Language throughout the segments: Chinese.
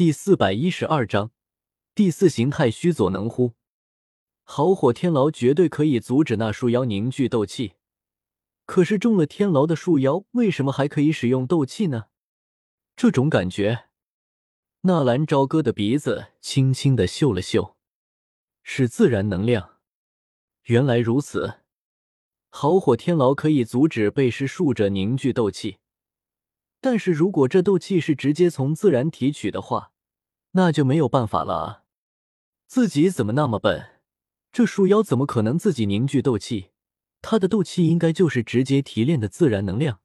第四百一十二章第四形态须佐能乎？好火天牢绝对可以阻止那树妖凝聚斗气，可是中了天牢的树妖为什么还可以使用斗气呢？这种感觉，纳兰朝歌的鼻子轻轻的嗅了嗅，是自然能量。原来如此，好火天牢可以阻止被施术者凝聚斗气。但是如果这斗气是直接从自然提取的话，那就没有办法了啊！自己怎么那么笨？这树妖怎么可能自己凝聚斗气？他的斗气应该就是直接提炼的自然能量。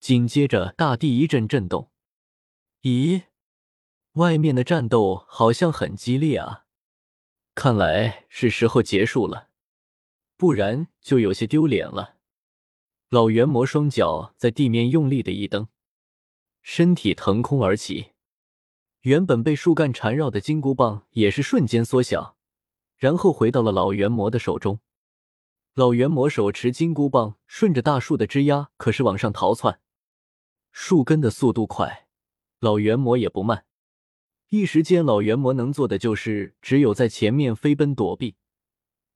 紧接着，大地一阵震动。咦，外面的战斗好像很激烈啊！看来是时候结束了，不然就有些丢脸了。老猿魔双脚在地面用力的一蹬。身体腾空而起，原本被树干缠绕的金箍棒也是瞬间缩小，然后回到了老猿魔的手中。老猿魔手持金箍棒，顺着大树的枝丫，可是往上逃窜。树根的速度快，老猿魔也不慢。一时间，老猿魔能做的就是只有在前面飞奔躲避，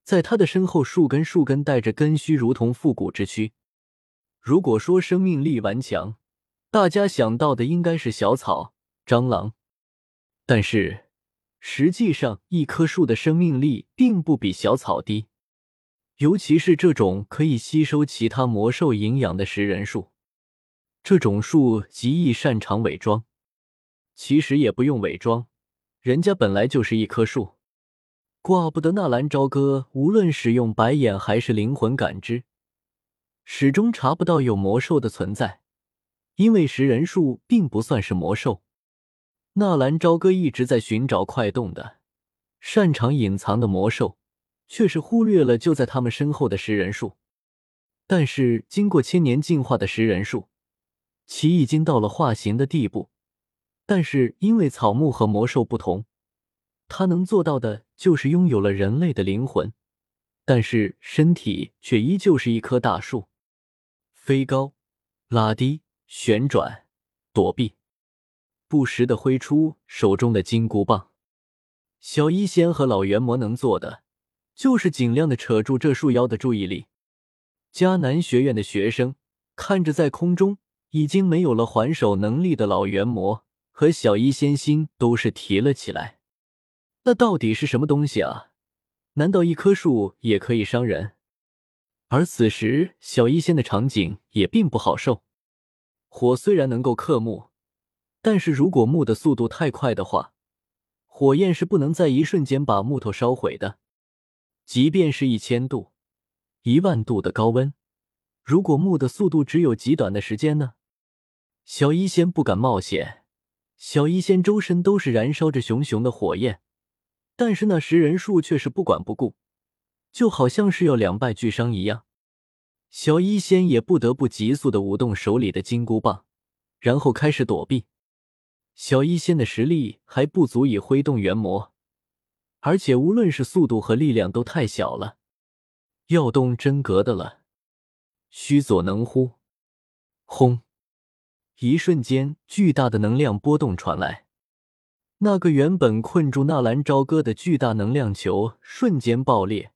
在他的身后，树根树根带着根须，如同复古之躯。如果说生命力顽强，大家想到的应该是小草、蟑螂，但是实际上，一棵树的生命力并不比小草低，尤其是这种可以吸收其他魔兽营养的食人树。这种树极易擅长伪装，其实也不用伪装，人家本来就是一棵树。怪不得纳兰朝歌无论使用白眼还是灵魂感知，始终查不到有魔兽的存在。因为食人树并不算是魔兽，纳兰朝歌一直在寻找快动的、擅长隐藏的魔兽，却是忽略了就在他们身后的食人树。但是经过千年进化的食人树，其已经到了化形的地步。但是因为草木和魔兽不同，它能做到的就是拥有了人类的灵魂，但是身体却依旧是一棵大树，飞高，拉低。旋转，躲避，不时的挥出手中的金箍棒。小医仙和老猿魔能做的，就是尽量的扯住这树妖的注意力。迦南学院的学生看着在空中已经没有了还手能力的老猿魔和小医仙，心都是提了起来。那到底是什么东西啊？难道一棵树也可以伤人？而此时，小医仙的场景也并不好受。火虽然能够克木，但是如果木的速度太快的话，火焰是不能在一瞬间把木头烧毁的。即便是一千度、一万度的高温，如果木的速度只有极短的时间呢？小医仙不敢冒险。小医仙周身都是燃烧着熊熊的火焰，但是那食人树却是不管不顾，就好像是要两败俱伤一样。小医仙也不得不急速的舞动手里的金箍棒，然后开始躲避。小医仙的实力还不足以挥动元魔，而且无论是速度和力量都太小了，要动真格的了。须佐能乎？轰！一瞬间，巨大的能量波动传来，那个原本困住纳兰朝歌的巨大能量球瞬间爆裂，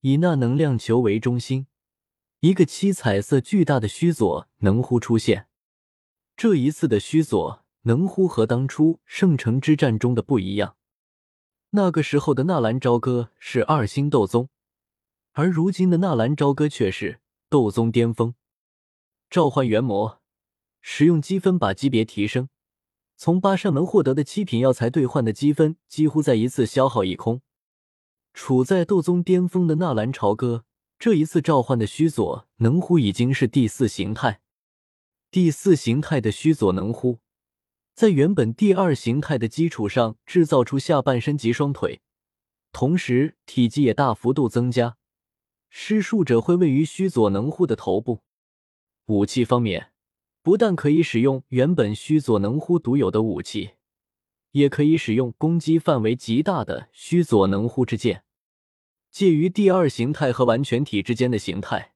以那能量球为中心。一个七彩色巨大的须佐能乎出现。这一次的须佐能乎和当初圣城之战中的不一样。那个时候的纳兰朝歌是二星斗宗，而如今的纳兰朝歌却是斗宗巅峰。召唤元魔，使用积分把级别提升。从八扇门获得的七品药材兑换的积分几乎在一次消耗一空。处在斗宗巅峰的纳兰朝歌。这一次召唤的须佐能乎已经是第四形态，第四形态的须佐能乎，在原本第二形态的基础上制造出下半身及双腿，同时体积也大幅度增加。施术者会位于须佐能乎的头部。武器方面，不但可以使用原本须佐能乎独有的武器，也可以使用攻击范围极大的须佐能乎之剑。介于第二形态和完全体之间的形态，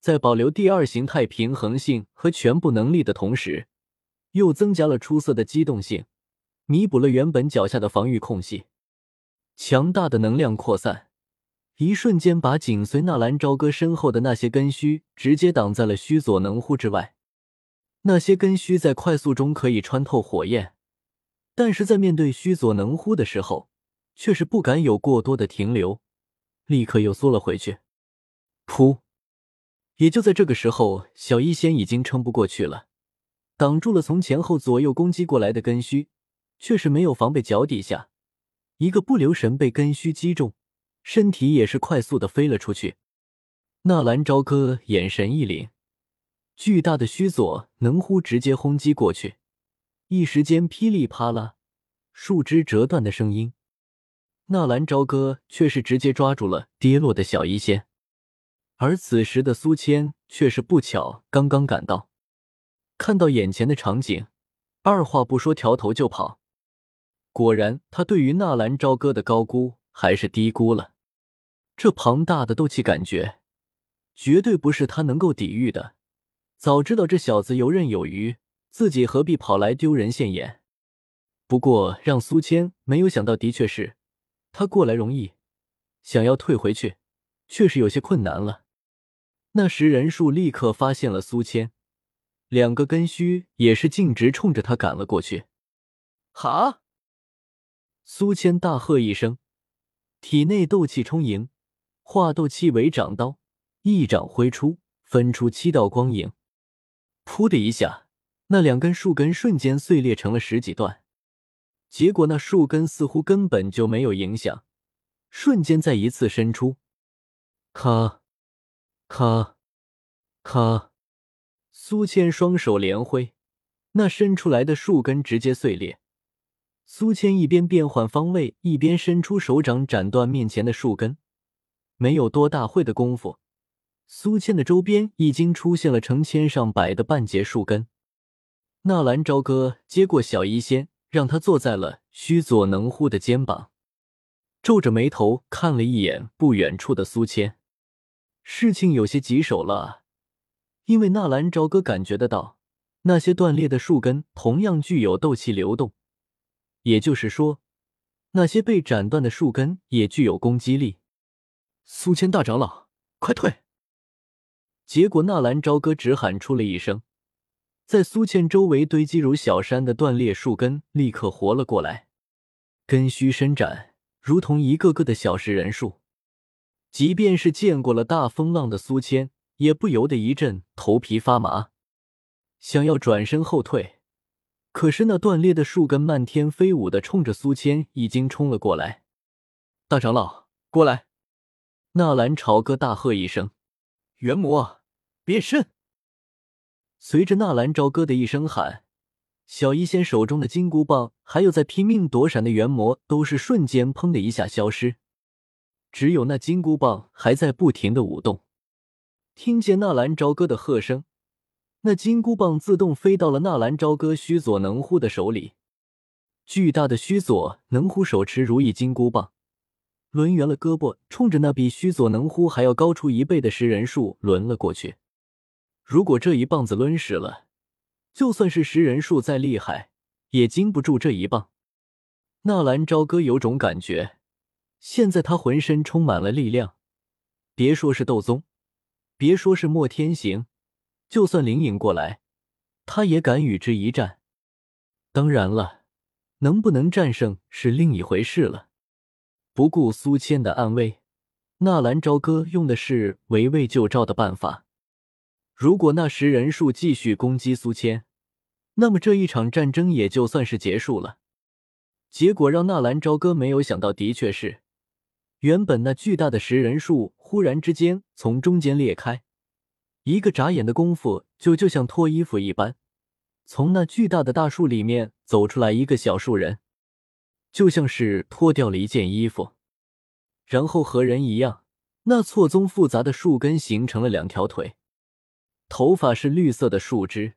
在保留第二形态平衡性和全部能力的同时，又增加了出色的机动性，弥补了原本脚下的防御空隙。强大的能量扩散，一瞬间把紧随纳兰朝歌身后的那些根须直接挡在了须佐能乎之外。那些根须在快速中可以穿透火焰，但是在面对须佐能乎的时候，却是不敢有过多的停留，立刻又缩了回去。噗！也就在这个时候，小医仙已经撑不过去了，挡住了从前后左右攻击过来的根须，却是没有防备，脚底下一个不留神被根须击中，身体也是快速的飞了出去。纳兰朝歌眼神一凛，巨大的须佐能乎直接轰击过去，一时间噼里啪啦，树枝折断的声音。纳兰朝歌却是直接抓住了跌落的小医仙。而此时的苏谦却是不巧刚刚赶到，看到眼前的场景，二话不说调头就跑。果然，他对于纳兰朝歌的高估还是低估了。这庞大的斗气感觉，绝对不是他能够抵御的。早知道这小子游刃有余，自己何必跑来丢人现眼？不过让苏谦没有想到的确是，他过来容易，想要退回去，确实有些困难了。那食人树立刻发现了苏谦，两个根须也是径直冲着他赶了过去。哈！苏谦大喝一声，体内斗气充盈，化斗气为掌刀，一掌挥出，分出七道光影。噗的一下，那两根树根瞬间碎裂成了十几段。结果那树根似乎根本就没有影响，瞬间再一次伸出，咔。咔，咔！苏谦双手连挥，那伸出来的树根直接碎裂。苏谦一边变换方位，一边伸出手掌斩断面前的树根。没有多大会的功夫，苏谦的周边已经出现了成千上百的半截树根。纳兰朝歌接过小医仙，让他坐在了须佐能乎的肩膀，皱着眉头看了一眼不远处的苏谦。事情有些棘手了，因为纳兰朝歌感觉得到，那些断裂的树根同样具有斗气流动，也就是说，那些被斩断的树根也具有攻击力。苏谦大长老，快退！结果纳兰朝歌只喊出了一声，在苏谦周围堆积如小山的断裂树根立刻活了过来，根须伸展，如同一个个的小食人树。即便是见过了大风浪的苏谦，也不由得一阵头皮发麻，想要转身后退，可是那断裂的树根漫天飞舞的冲着苏谦已经冲了过来。大长老，过来！纳兰朝歌大喝一声：“元魔变身！”随着纳兰朝歌的一声喊，小医仙手中的金箍棒，还有在拼命躲闪的元魔，都是瞬间砰的一下消失。只有那金箍棒还在不停的舞动。听见纳兰朝歌的喝声，那金箍棒自动飞到了纳兰朝歌须佐能乎的手里。巨大的须佐能乎手持如意金箍棒，抡圆了胳膊，冲着那比须佐能乎还要高出一倍的食人树抡了过去。如果这一棒子抡实了，就算是食人树再厉害，也经不住这一棒。纳兰朝歌有种感觉。现在他浑身充满了力量，别说是斗宗，别说是莫天行，就算灵隐过来，他也敢与之一战。当然了，能不能战胜是另一回事了。不顾苏谦的安危，纳兰朝歌用的是围魏救赵的办法。如果那食人树继续攻击苏谦，那么这一场战争也就算是结束了。结果让纳兰朝歌没有想到，的确是。原本那巨大的食人树忽然之间从中间裂开，一个眨眼的功夫，就就像脱衣服一般，从那巨大的大树里面走出来一个小树人，就像是脱掉了一件衣服，然后和人一样，那错综复杂的树根形成了两条腿，头发是绿色的树枝，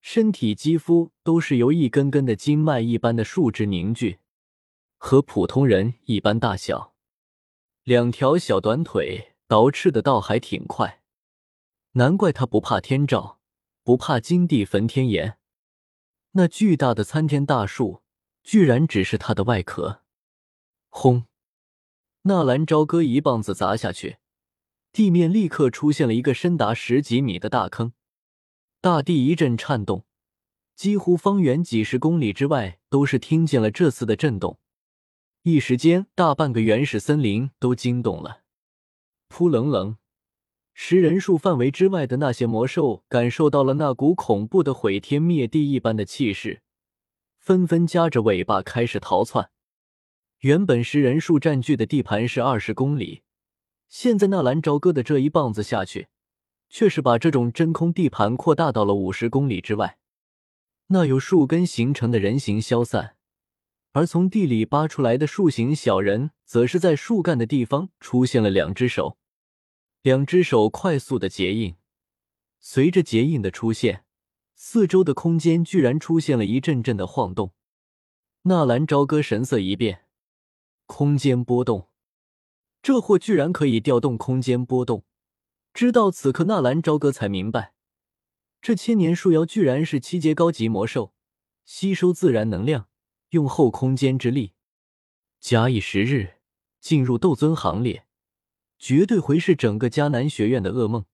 身体肌肤都是由一根根的经脉一般的树枝凝聚，和普通人一般大小。两条小短腿倒翅的倒还挺快，难怪他不怕天照，不怕金地焚天炎。那巨大的参天大树居然只是它的外壳。轰！纳兰朝歌一棒子砸下去，地面立刻出现了一个深达十几米的大坑，大地一阵颤动，几乎方圆几十公里之外都是听见了这次的震动。一时间，大半个原始森林都惊动了。扑棱棱，十人数范围之外的那些魔兽感受到了那股恐怖的毁天灭地一般的气势，纷纷夹着尾巴开始逃窜。原本十人数占据的地盘是二十公里，现在纳兰朝歌的这一棒子下去，却是把这种真空地盘扩大到了五十公里之外。那由树根形成的人形消散，而从地里扒出来的树形小人，则是在树干的地方出现了两只手，两只手快速的结印。随着结印的出现，四周的空间居然出现了一阵阵的晃动。纳兰朝歌神色一变。空间波动，这货居然可以调动空间波动。直到此刻，纳兰朝歌才明白，这千年树妖居然是七阶高级魔兽，吸收自然能量，用后空间之力。假以时日，进入斗尊行列，绝对会是整个迦南学院的噩梦。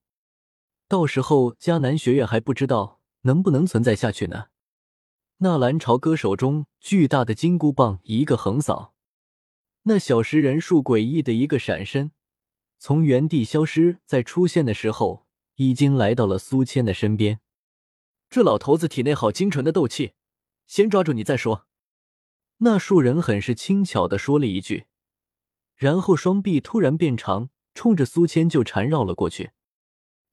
到时候，迦南学院还不知道能不能存在下去呢。纳兰朝歌手中巨大的金箍棒一个横扫。那小食人数诡异的一个闪身，从原地消失，在出现的时候，已经来到了苏谦的身边。这老头子体内好精纯的斗气，先抓住你再说。那树人很是轻巧的说了一句，然后双臂突然变长，冲着苏谦就缠绕了过去。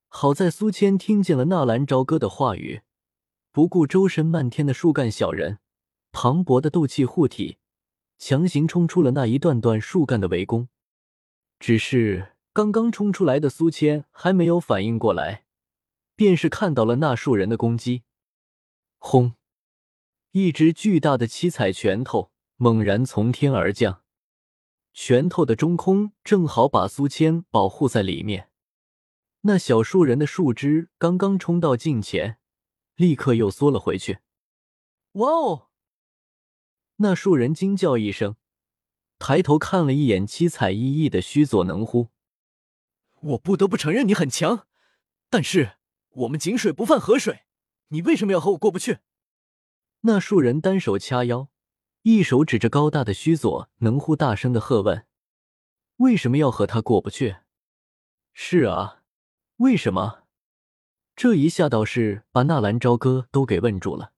好在苏谦听见了纳兰朝歌的话语，不顾周身漫天的树干小人，磅礴的斗气护体。强行冲出了那一段段树干的围攻，只是刚刚冲出来的苏谦还没有反应过来，便是看到了那树人的攻击。轰！一只巨大的七彩拳头猛然从天而降，拳头的中空正好把苏谦保护在里面。那小树人的树枝刚刚冲到近前，立刻又缩了回去。哇哦！那树人惊叫一声，抬头看了一眼七彩熠熠的须佐能乎。我不得不承认你很强，但是我们井水不犯河水，你为什么要和我过不去？那树人单手掐腰，一手指着高大的须佐能乎，大声的喝问：“为什么要和他过不去？”是啊，为什么？这一下倒是把纳兰朝歌都给问住了。